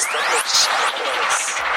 as the witch.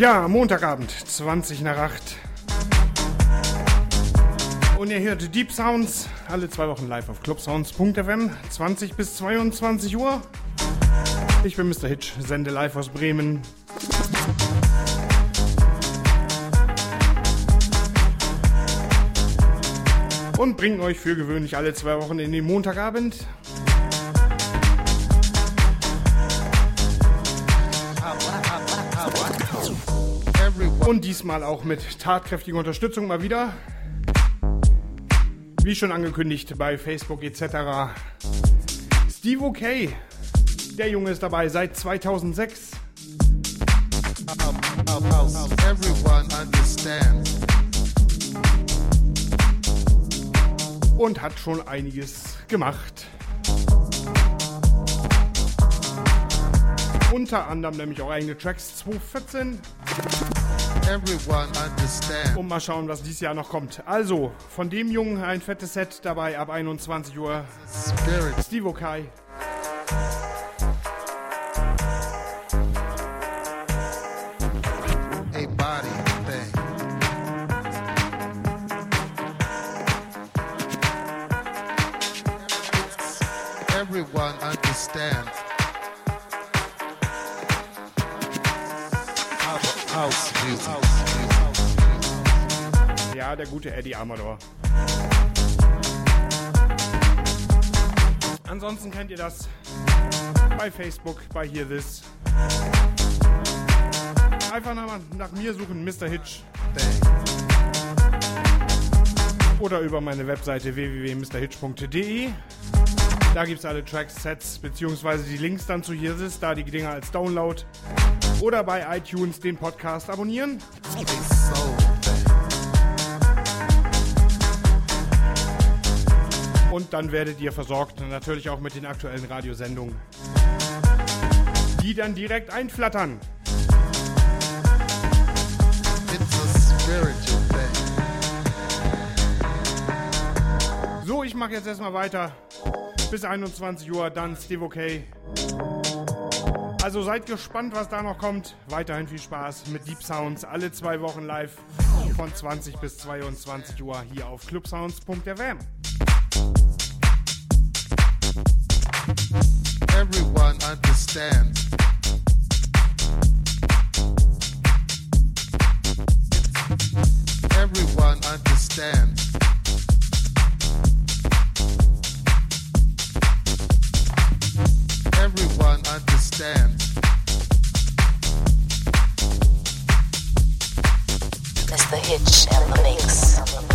Ja, Montagabend, 20 nach 8. Und ihr hört Deep Sounds, alle zwei Wochen live auf clubsounds.fm, 20 bis 22 Uhr. Ich bin Mr. Hitch, sende live aus Bremen. Und bringe euch für gewöhnlich alle zwei Wochen in den Montagabend. Diesmal auch mit tatkräftiger Unterstützung mal wieder. Wie schon angekündigt bei Facebook etc. Steve OK. Der Junge ist dabei seit 2006. Everyone understands. und hat schon einiges gemacht. Unter anderem nämlich auch eigene Tracks 2014 Everyone understands. Und mal schauen, was dieses Jahr noch kommt. Also, von dem Jungen ein fettes Set dabei ab 21 Uhr. Spirit. Steve Okai. Der gute Eddie Amador. Ansonsten kennt ihr das bei Facebook, bei Hear This. Einfach nach, nach mir suchen, Mr. Hitch. Oder über meine Webseite www.mrhitch.de. Da gibt es alle Tracks, Sets beziehungsweise die Links dann zu Hear This, da die Dinger als Download. Oder bei iTunes den Podcast abonnieren. A Und dann werdet ihr versorgt, natürlich auch mit den aktuellen Radiosendungen. Die dann direkt einflattern. So, ich mache jetzt erstmal weiter. Bis 21 Uhr, dann Steve OK. Also seid gespannt, was da noch kommt. Weiterhin viel Spaß mit Deep Sounds. Alle zwei Wochen live von 20 bis 22 Uhr hier auf clubsounds.fm. Everyone understands. Everyone understands. Everyone understands. Mr. Hitch and the Mix.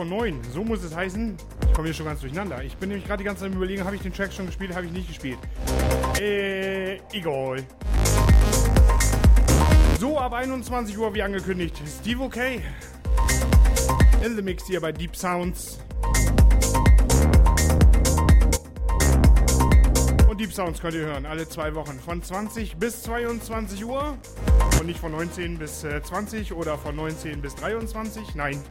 20 vor 9. So muss es heißen. Ich komme hier schon ganz durcheinander. Ich bin nämlich gerade die ganze Zeit überlegen, habe ich den Track schon gespielt, habe ich nicht gespielt. Äh, egal. So, ab 21 Uhr, wie angekündigt, Steve OK. In the Mix hier bei Deep Sounds. Und Deep Sounds könnt ihr hören, alle zwei Wochen. Von 20 bis 22 Uhr. Und nicht von 19 bis 20 äh, oder von 19 bis 23. Nein,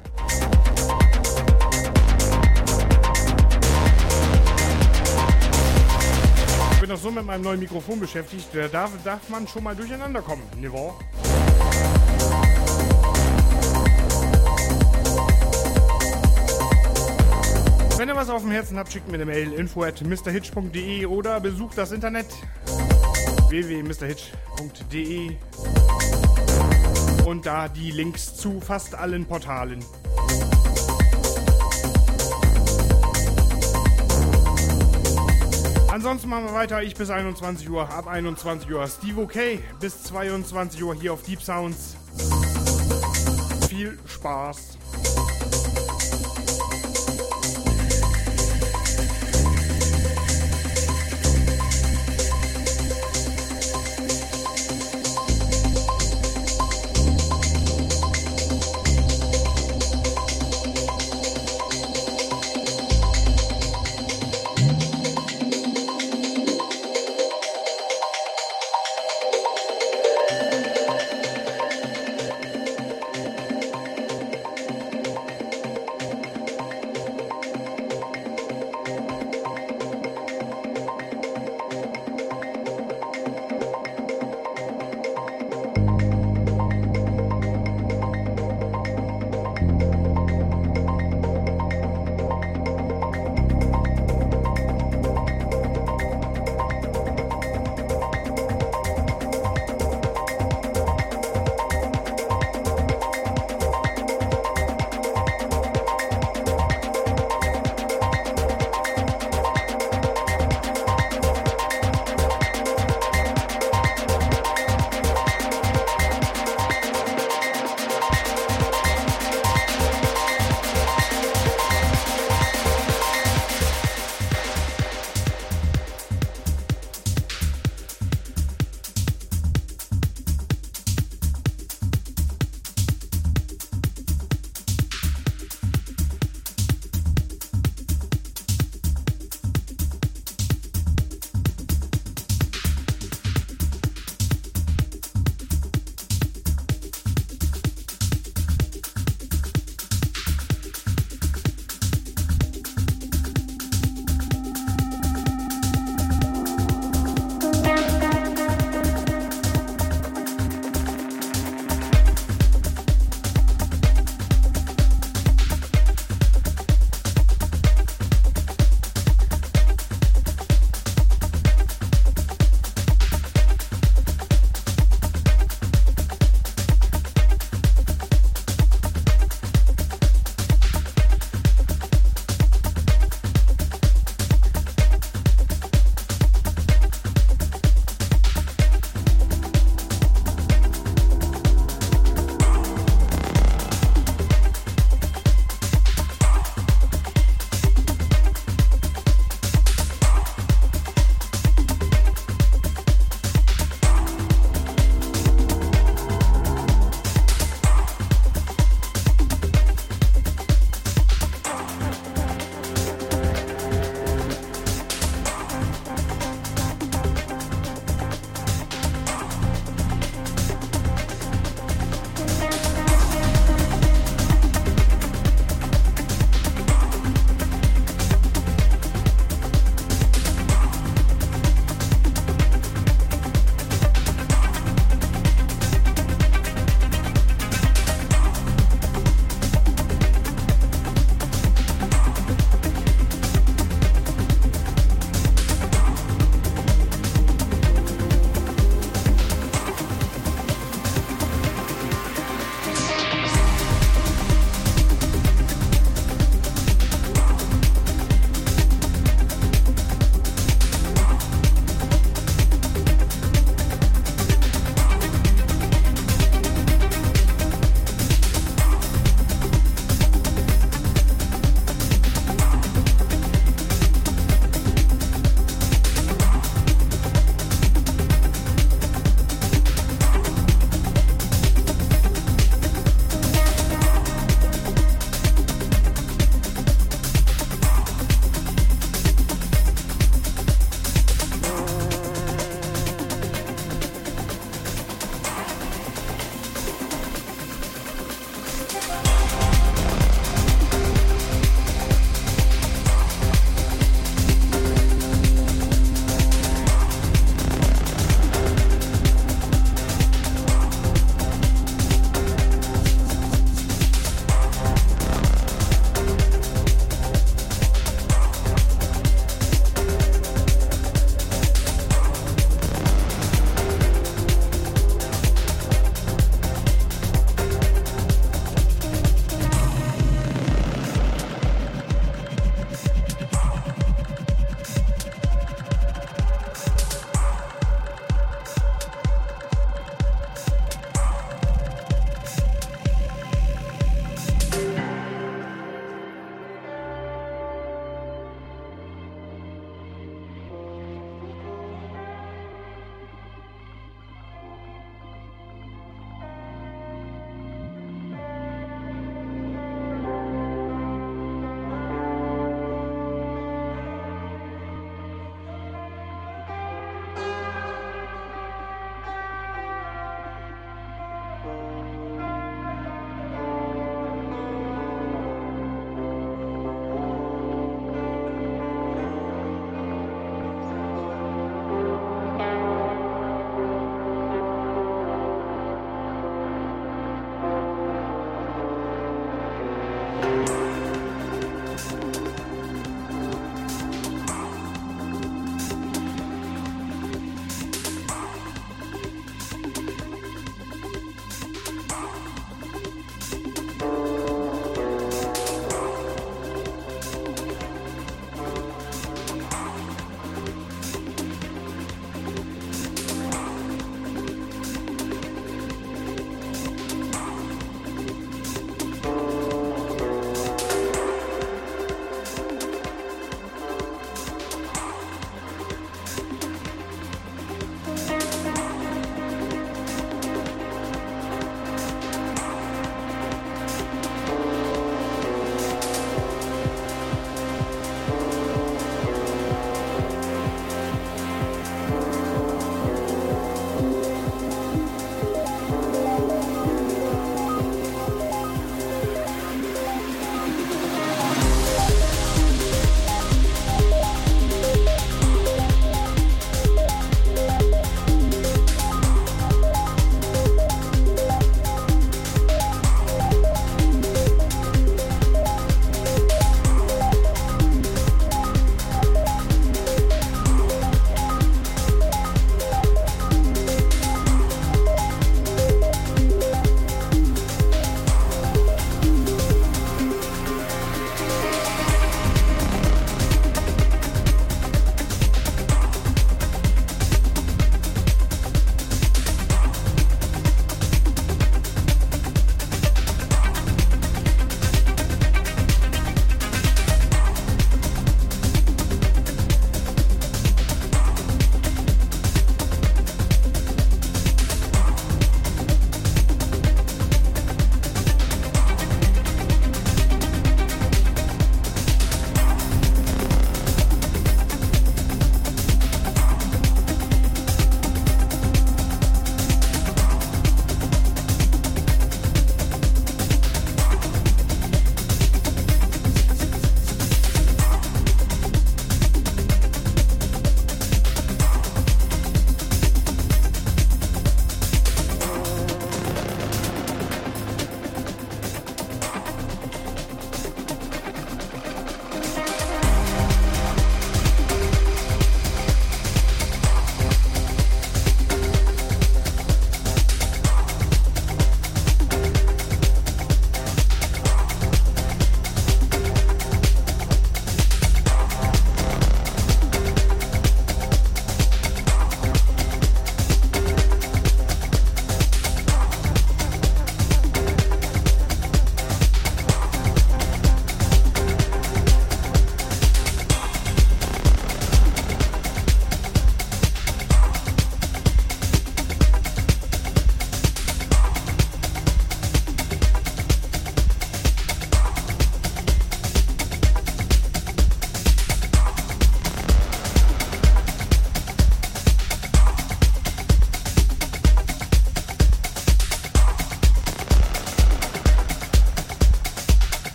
noch so mit meinem neuen Mikrofon beschäftigt, da darf, darf man schon mal durcheinander kommen. Niveau. Wenn ihr was auf dem Herzen habt, schickt mir eine Mail info at mrhitch.de oder besucht das Internet www.mrhitch.de und da die Links zu fast allen Portalen. Ansonsten machen wir weiter. Ich bis 21 Uhr. Ab 21 Uhr Steve OK. Bis 22 Uhr hier auf Deep Sounds. Viel Spaß.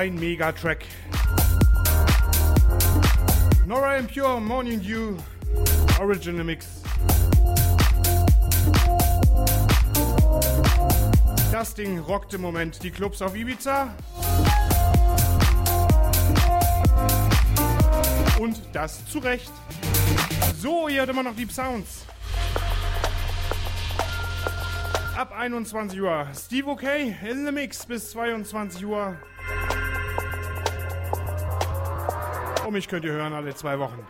Ein Mega-Track. Nora and Pure Morning Dew Original Mix. Das Ding rockt im Moment die Clubs auf Ibiza. Und das zu Recht. So, ihr hört immer noch Deep Sounds. Ab 21 Uhr. Steve OK in the Mix bis 22 Uhr. Und mich könnt ihr hören alle zwei Wochen.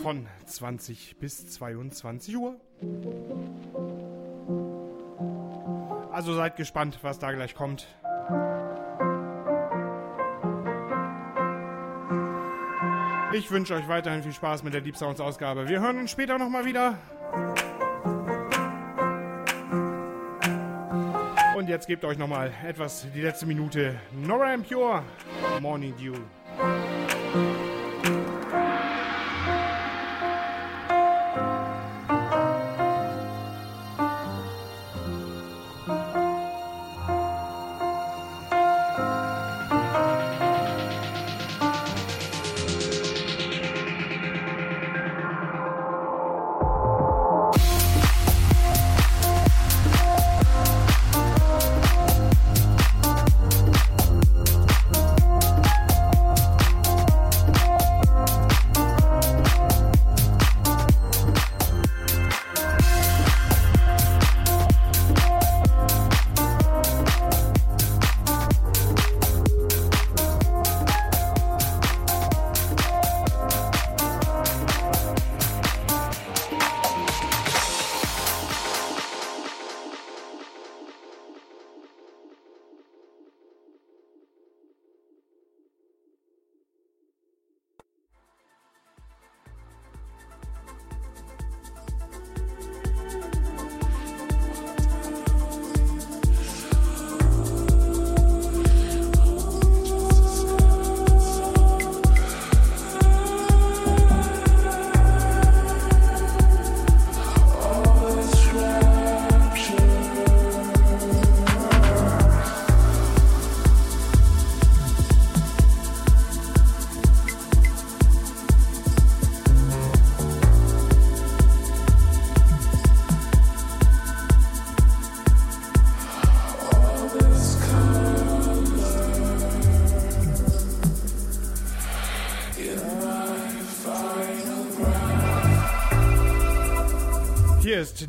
Von 20 bis 22 Uhr. Also seid gespannt, was da gleich kommt. Ich wünsche euch weiterhin viel Spaß mit der Deep Sounds Ausgabe. Wir hören uns später nochmal wieder. Jetzt gebt euch nochmal etwas die letzte Minute. Nora Pure, Morning Dew.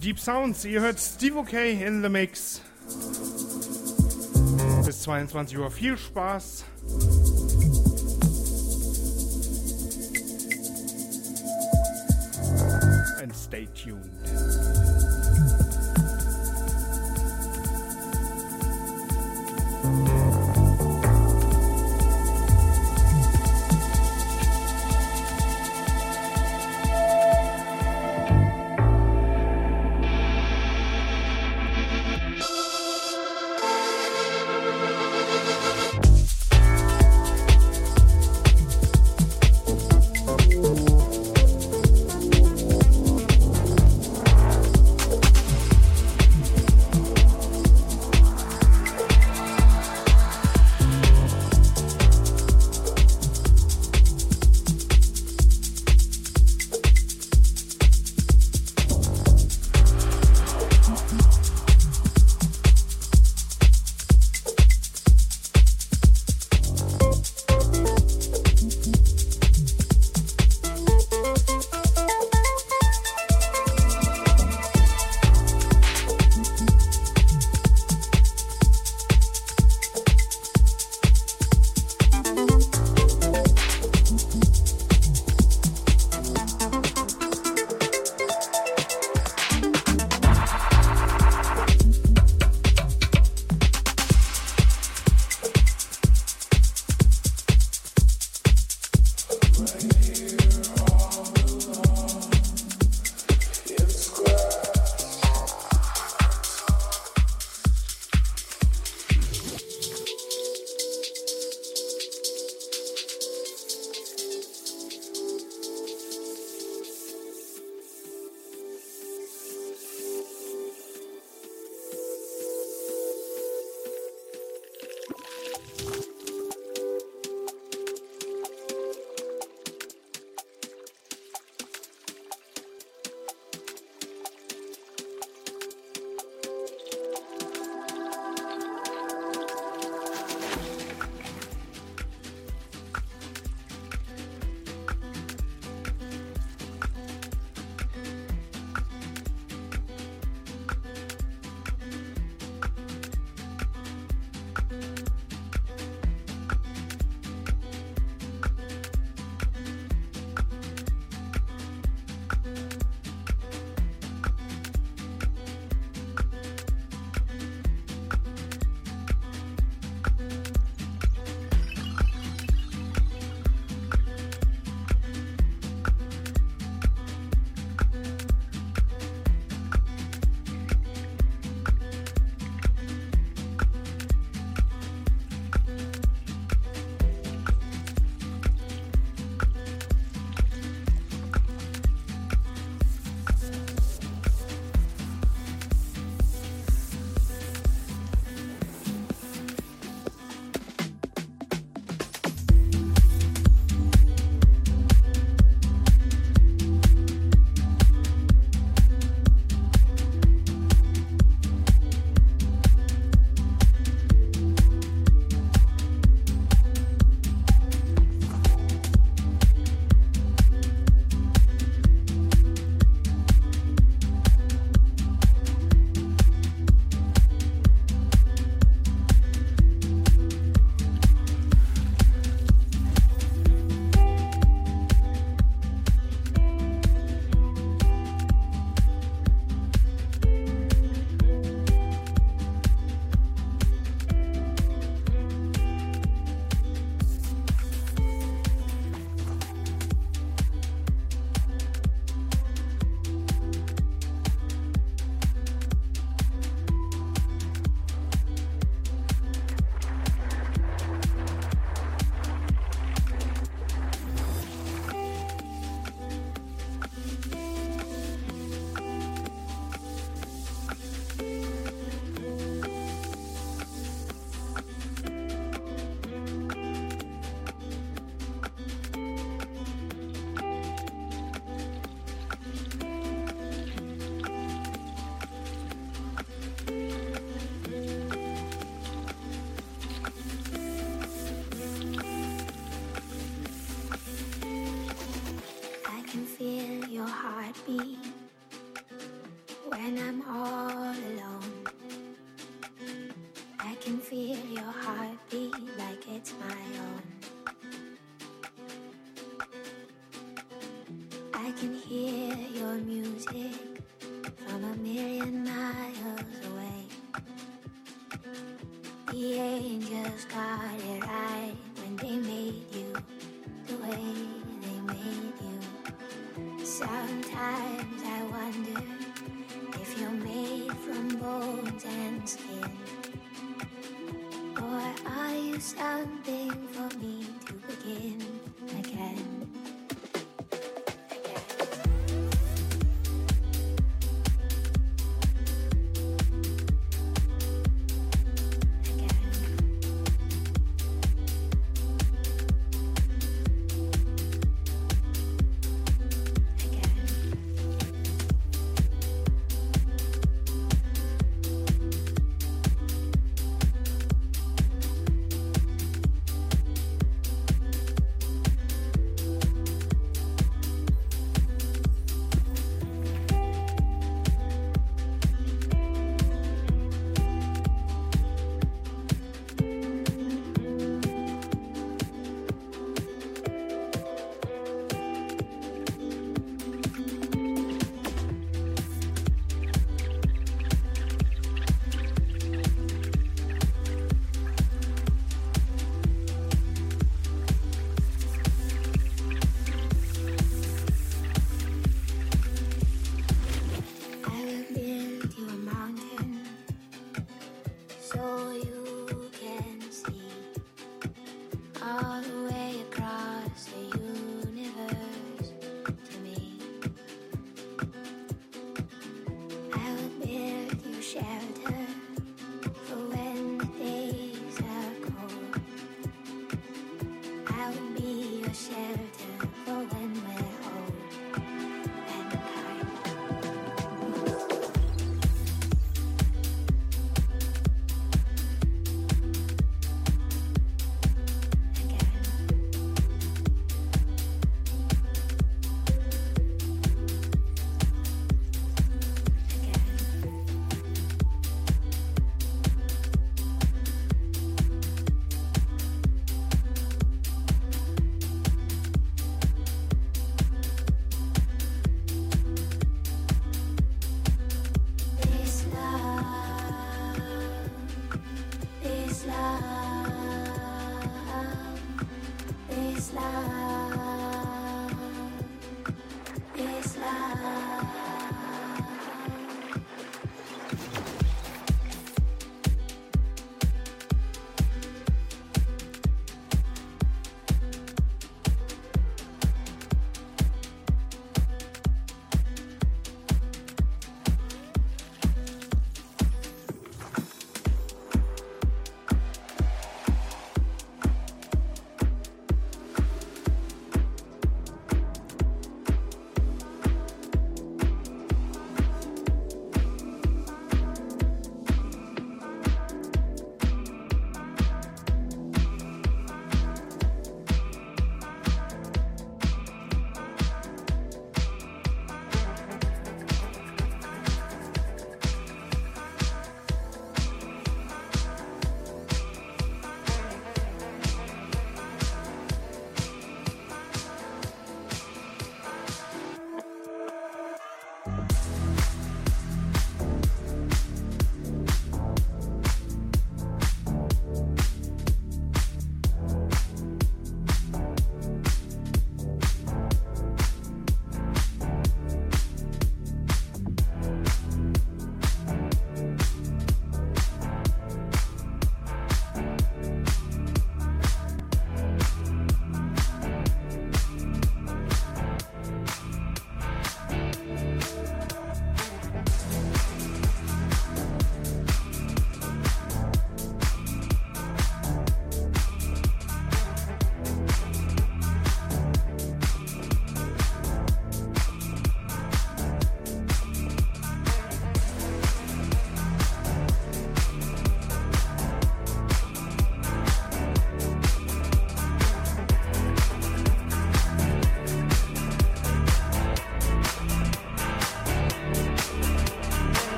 Deep Sounds. Ihr hört Steve OK in the Mix. Bis 22 Uhr. Viel Spaß. And stay tuned.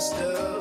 Still.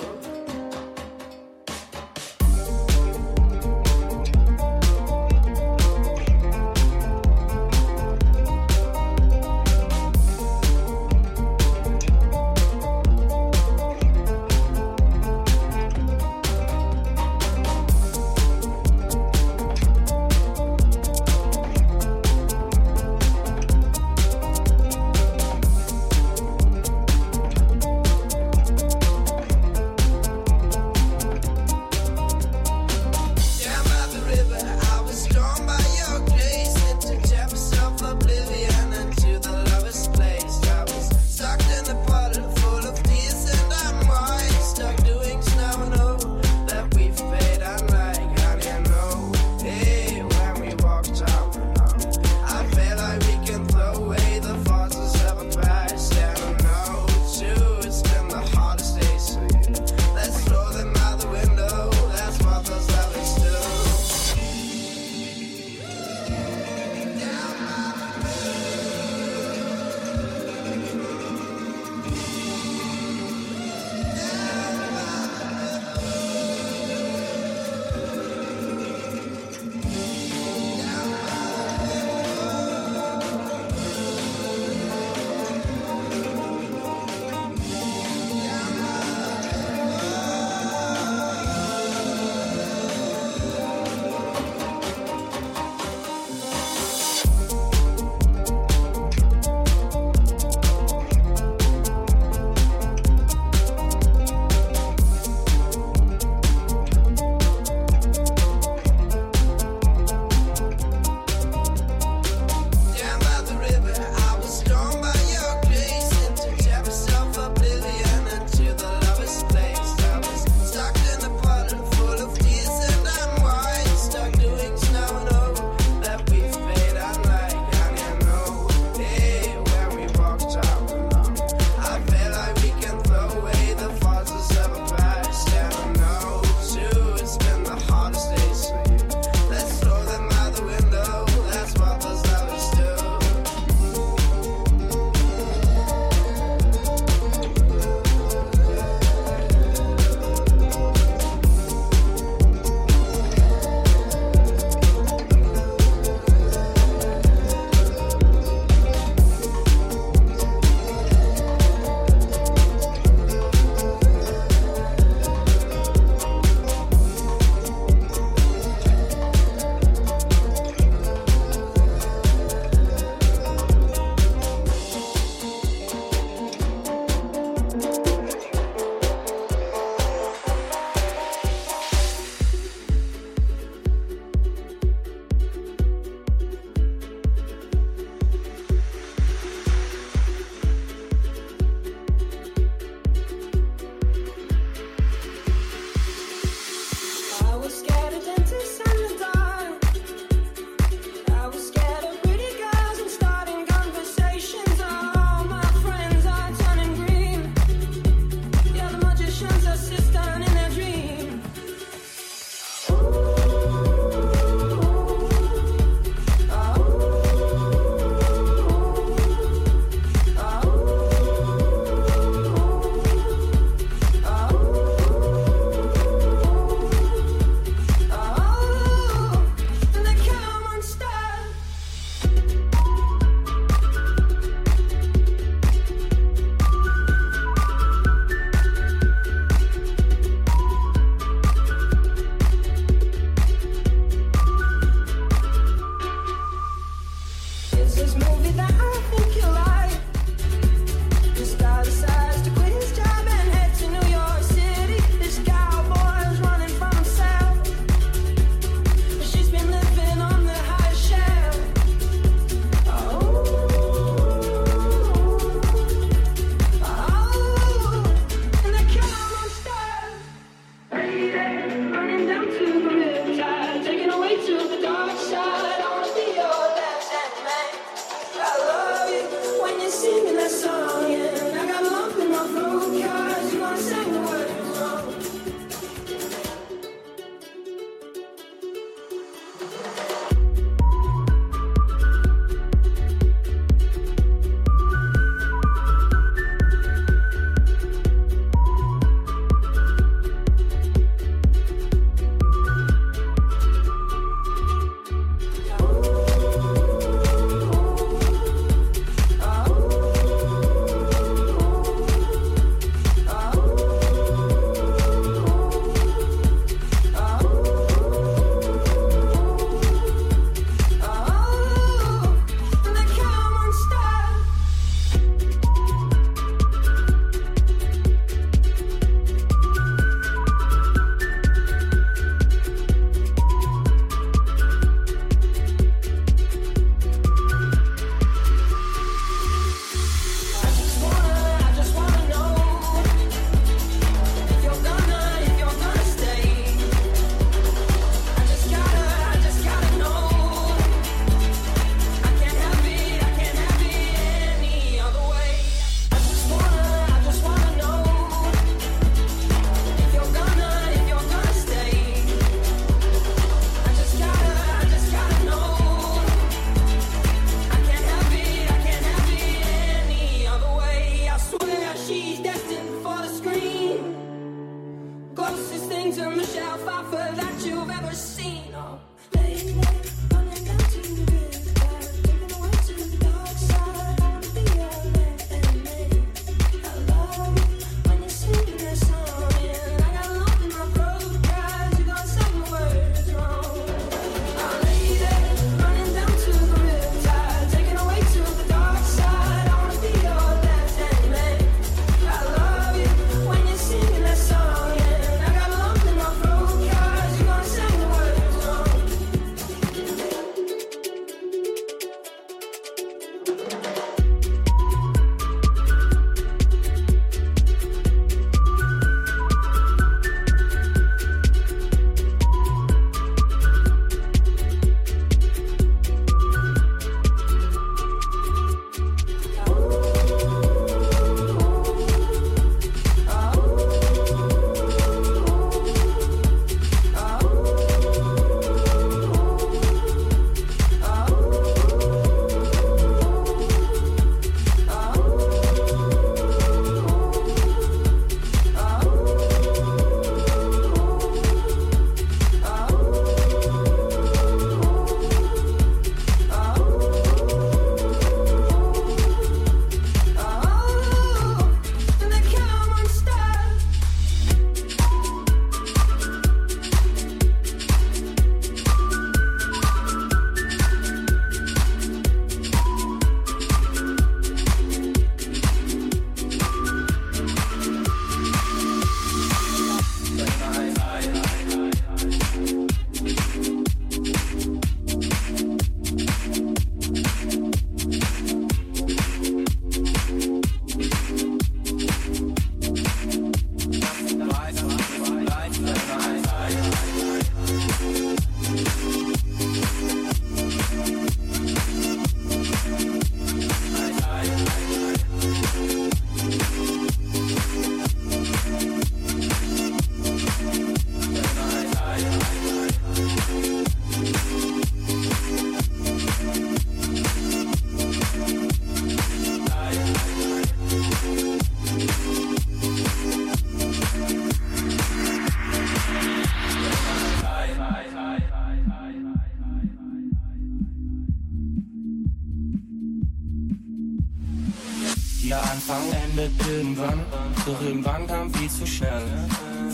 Doch irgendwann kam viel zu schnell.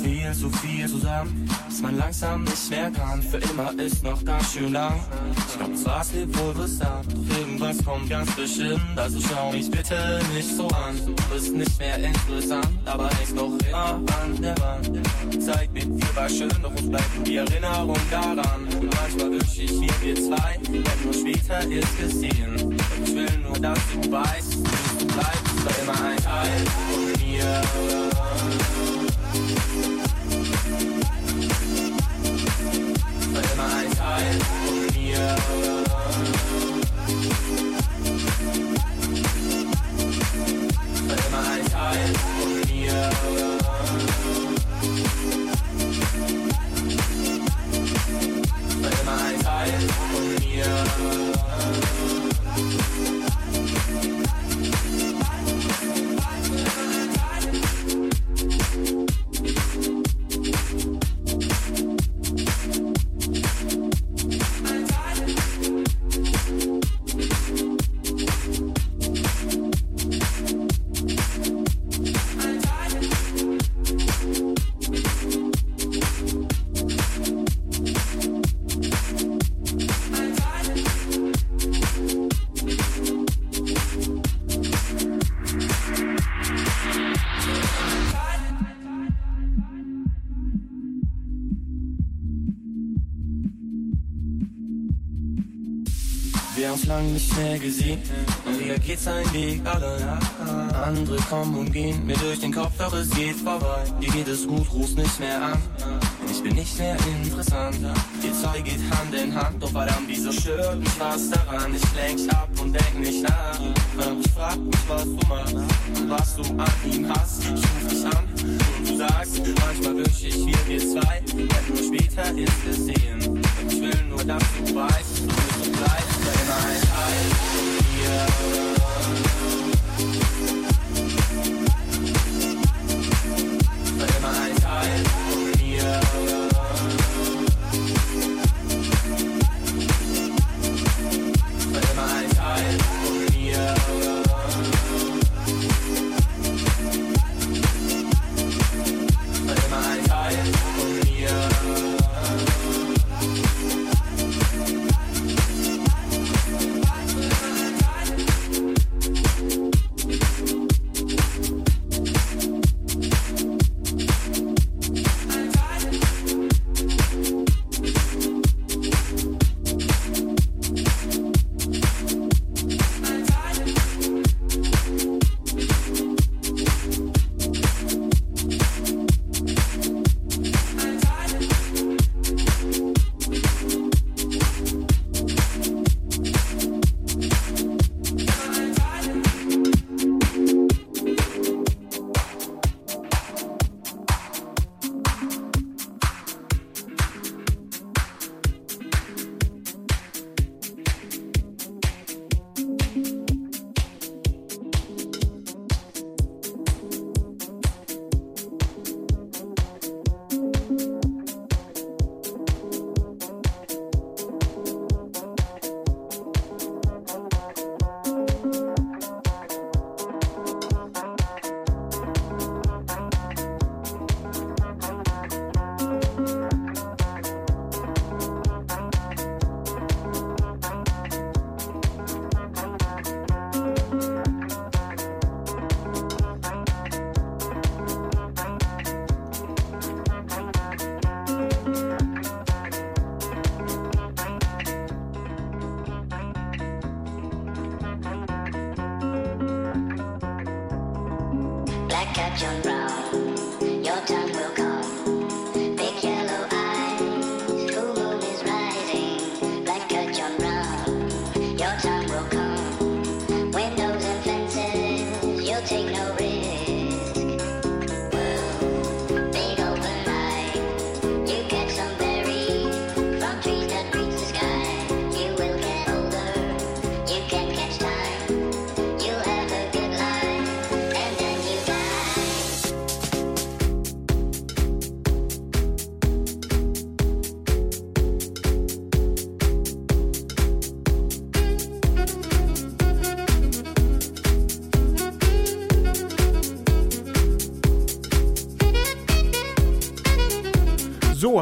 Viel zu viel zusammen, dass man langsam nicht mehr kann. Für immer ist noch ganz schön lang. Ich glaub, es war's lieb wohl brisant, doch irgendwas kommt ganz bestimmt. Also schau mich bitte nicht so an. Du bist nicht mehr interessant, aber hängst noch immer an der Wand. Zeig mir, viel war schön, doch uns bleibt die Erinnerung daran. Manchmal wünsch ich mir wir zwei, denn nur später ist gesehen. Wir haben's lang nicht mehr gesehen und wieder geht sein Weg allein. Andere kommen und gehen mir durch den Kopf, doch es geht vorbei. Dir geht es gut, rufst nicht mehr an. Ich bin nicht mehr interessant. Ihr zwei geht Hand in Hand, doch verdammt, wieso stört mich was daran? Ich lenk ab und denk nicht nach. Ich frag mich, was du machst und was du an ihm hast. Ich ruf dich an und du sagst, manchmal wünsch ich mir wir zwei, denn nur später ist es sehen. Ich will nur, dass du weißt, du bist und bleibst für immer ein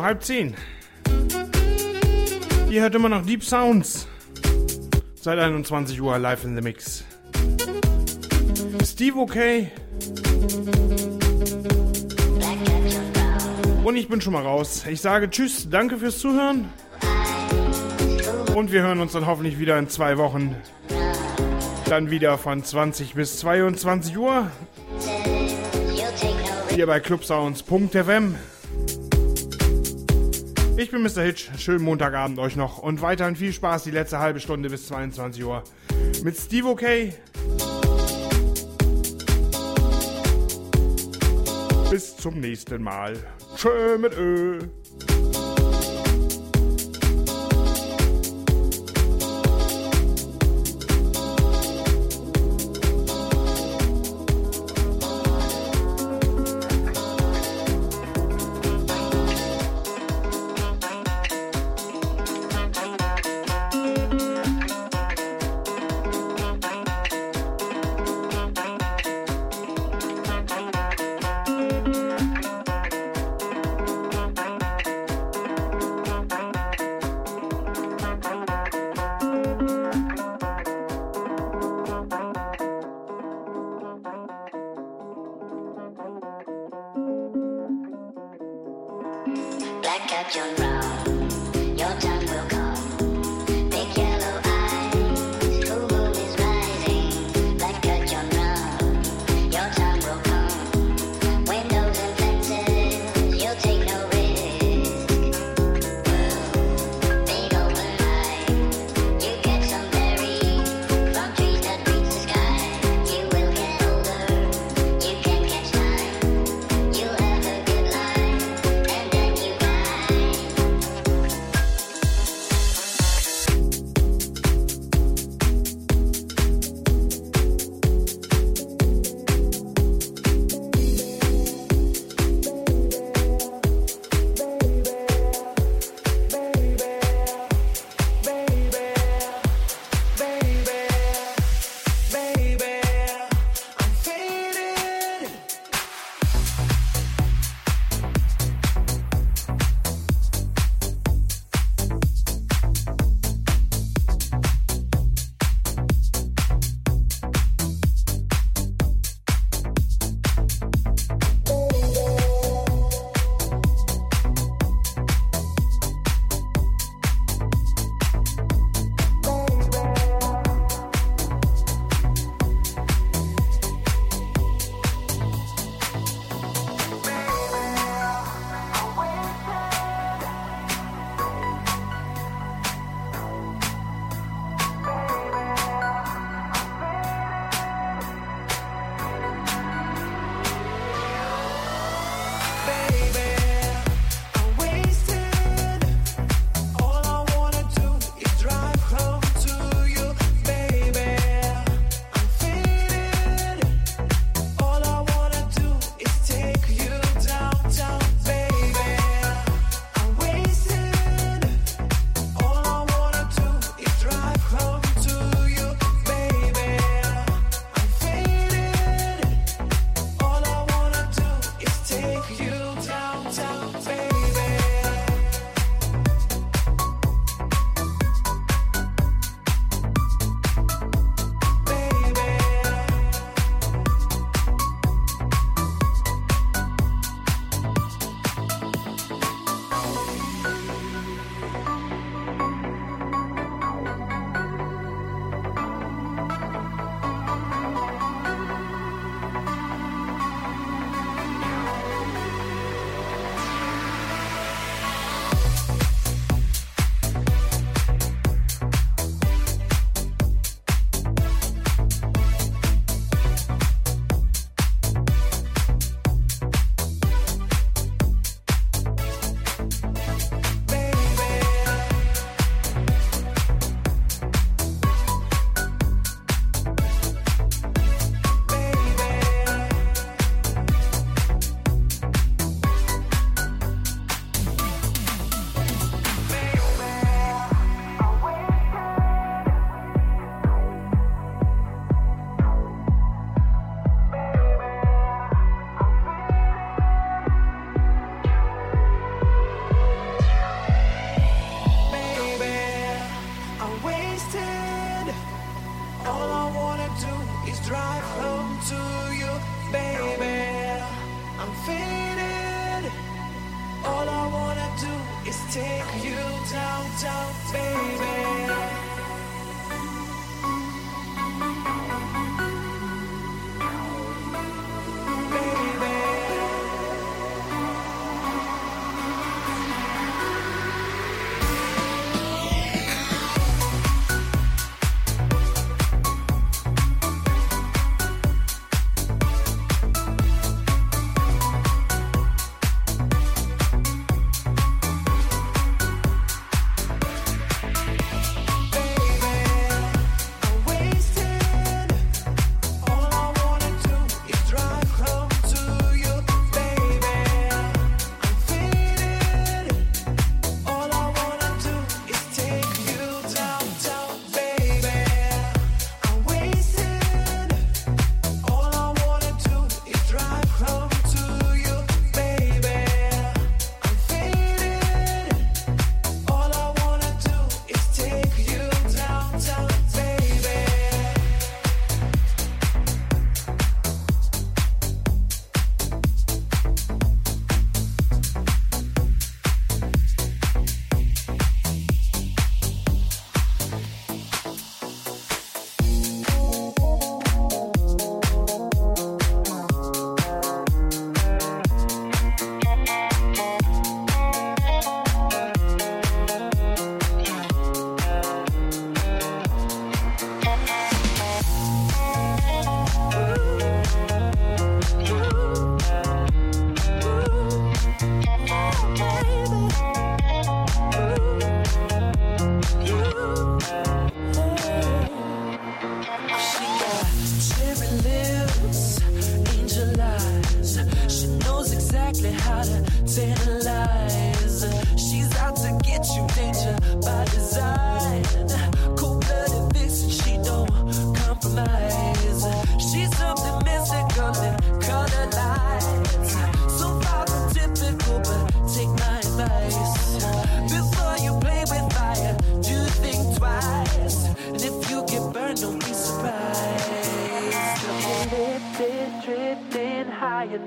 Halb zehn. Ihr hört immer noch Deep Sounds. Seit 21 Uhr live in the Mix. Steve okay. Und ich bin schon mal raus. Ich sage Tschüss, danke fürs Zuhören. Und wir hören uns dann hoffentlich wieder in zwei Wochen. Dann wieder von 20 bis 22 Uhr. Hier bei clubsounds.fm. Ich bin Mr. Hitch. Schönen Montagabend euch noch und weiterhin viel Spaß die letzte halbe Stunde bis 22 Uhr mit Steve OK. Bis zum nächsten Mal. Tschö mit Ö.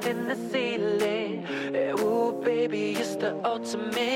in the ceiling. Eh, ooh, baby, it's the ultimate.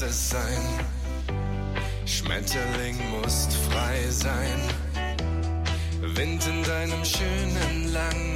Klasse sein. Schmetterling musst frei sein. Wind in deinem schönen Land.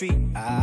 street. I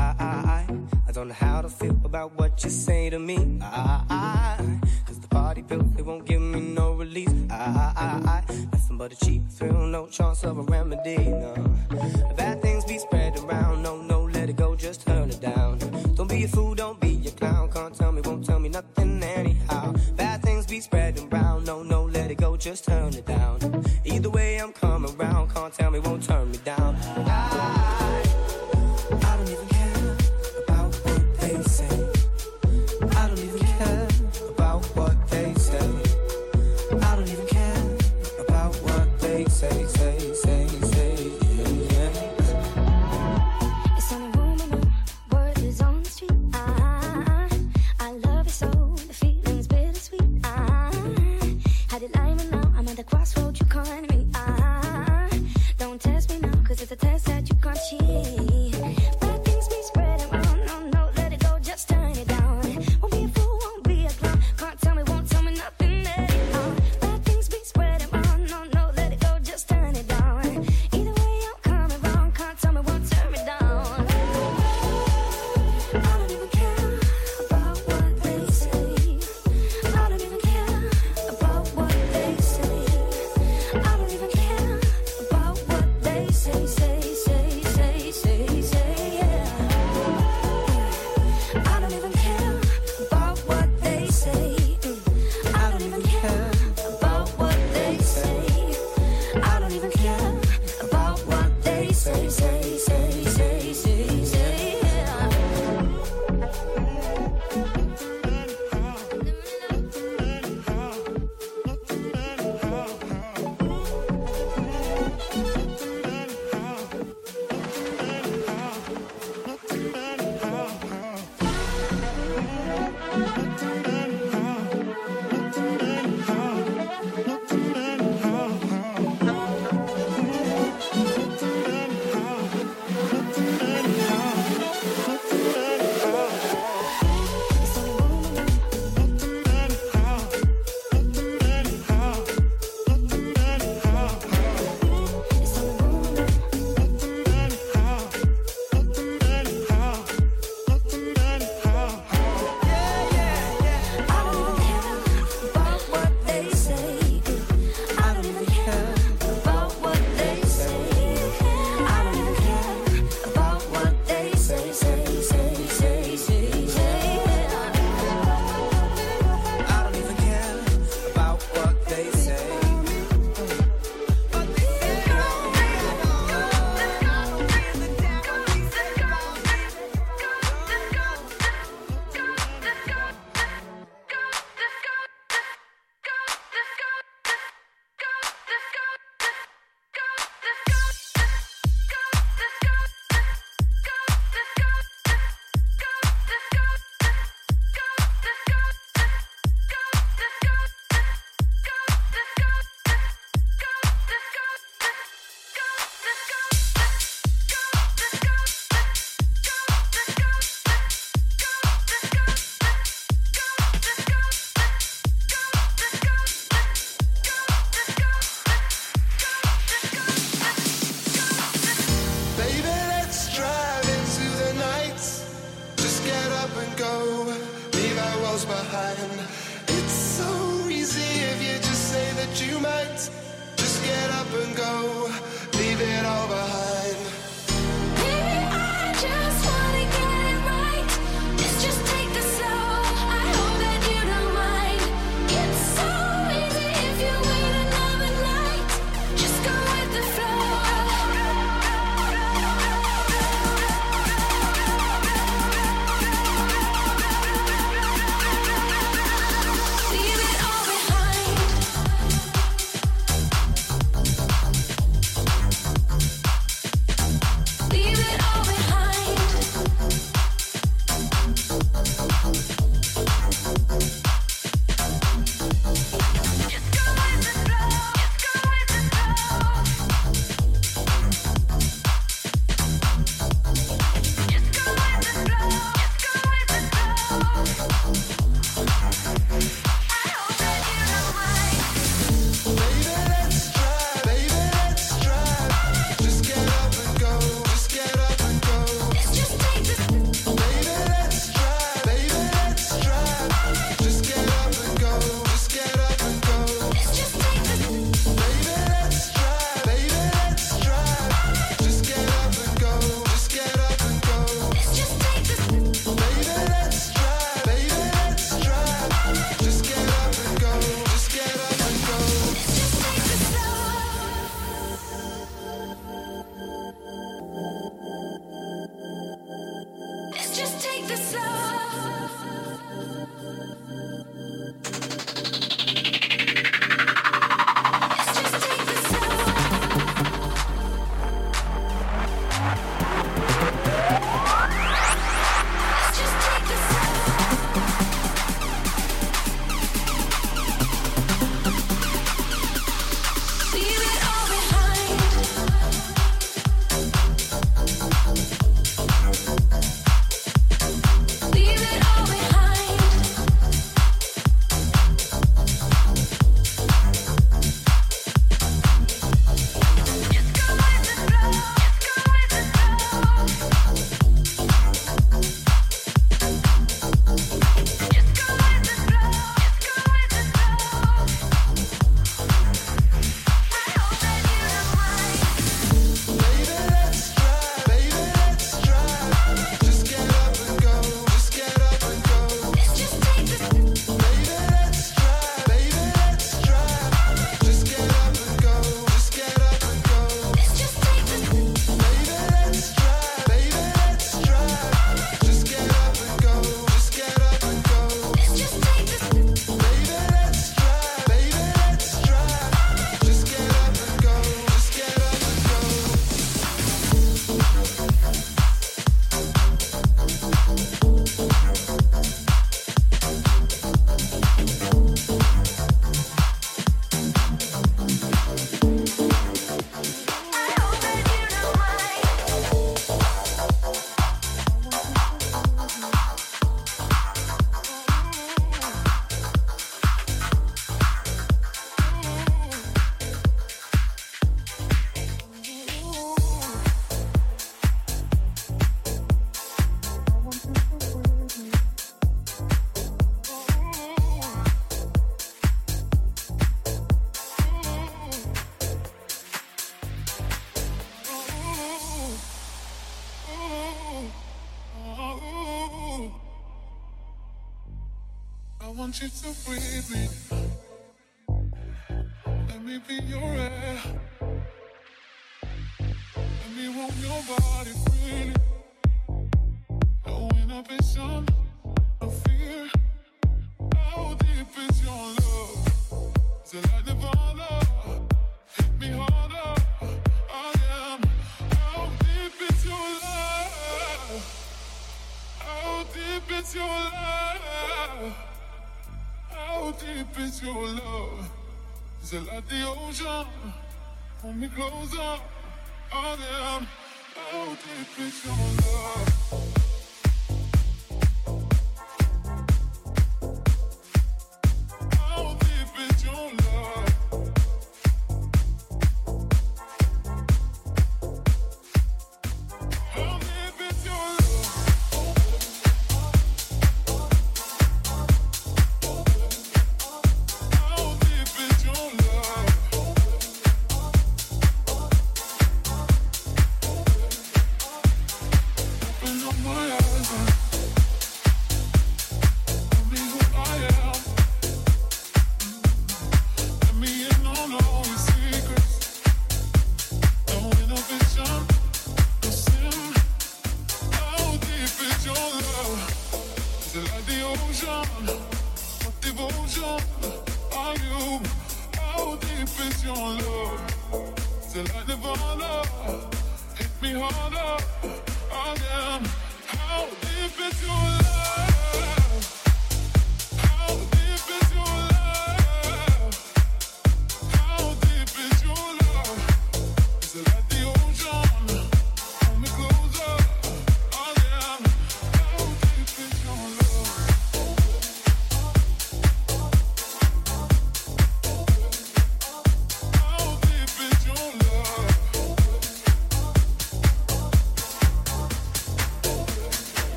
goes up.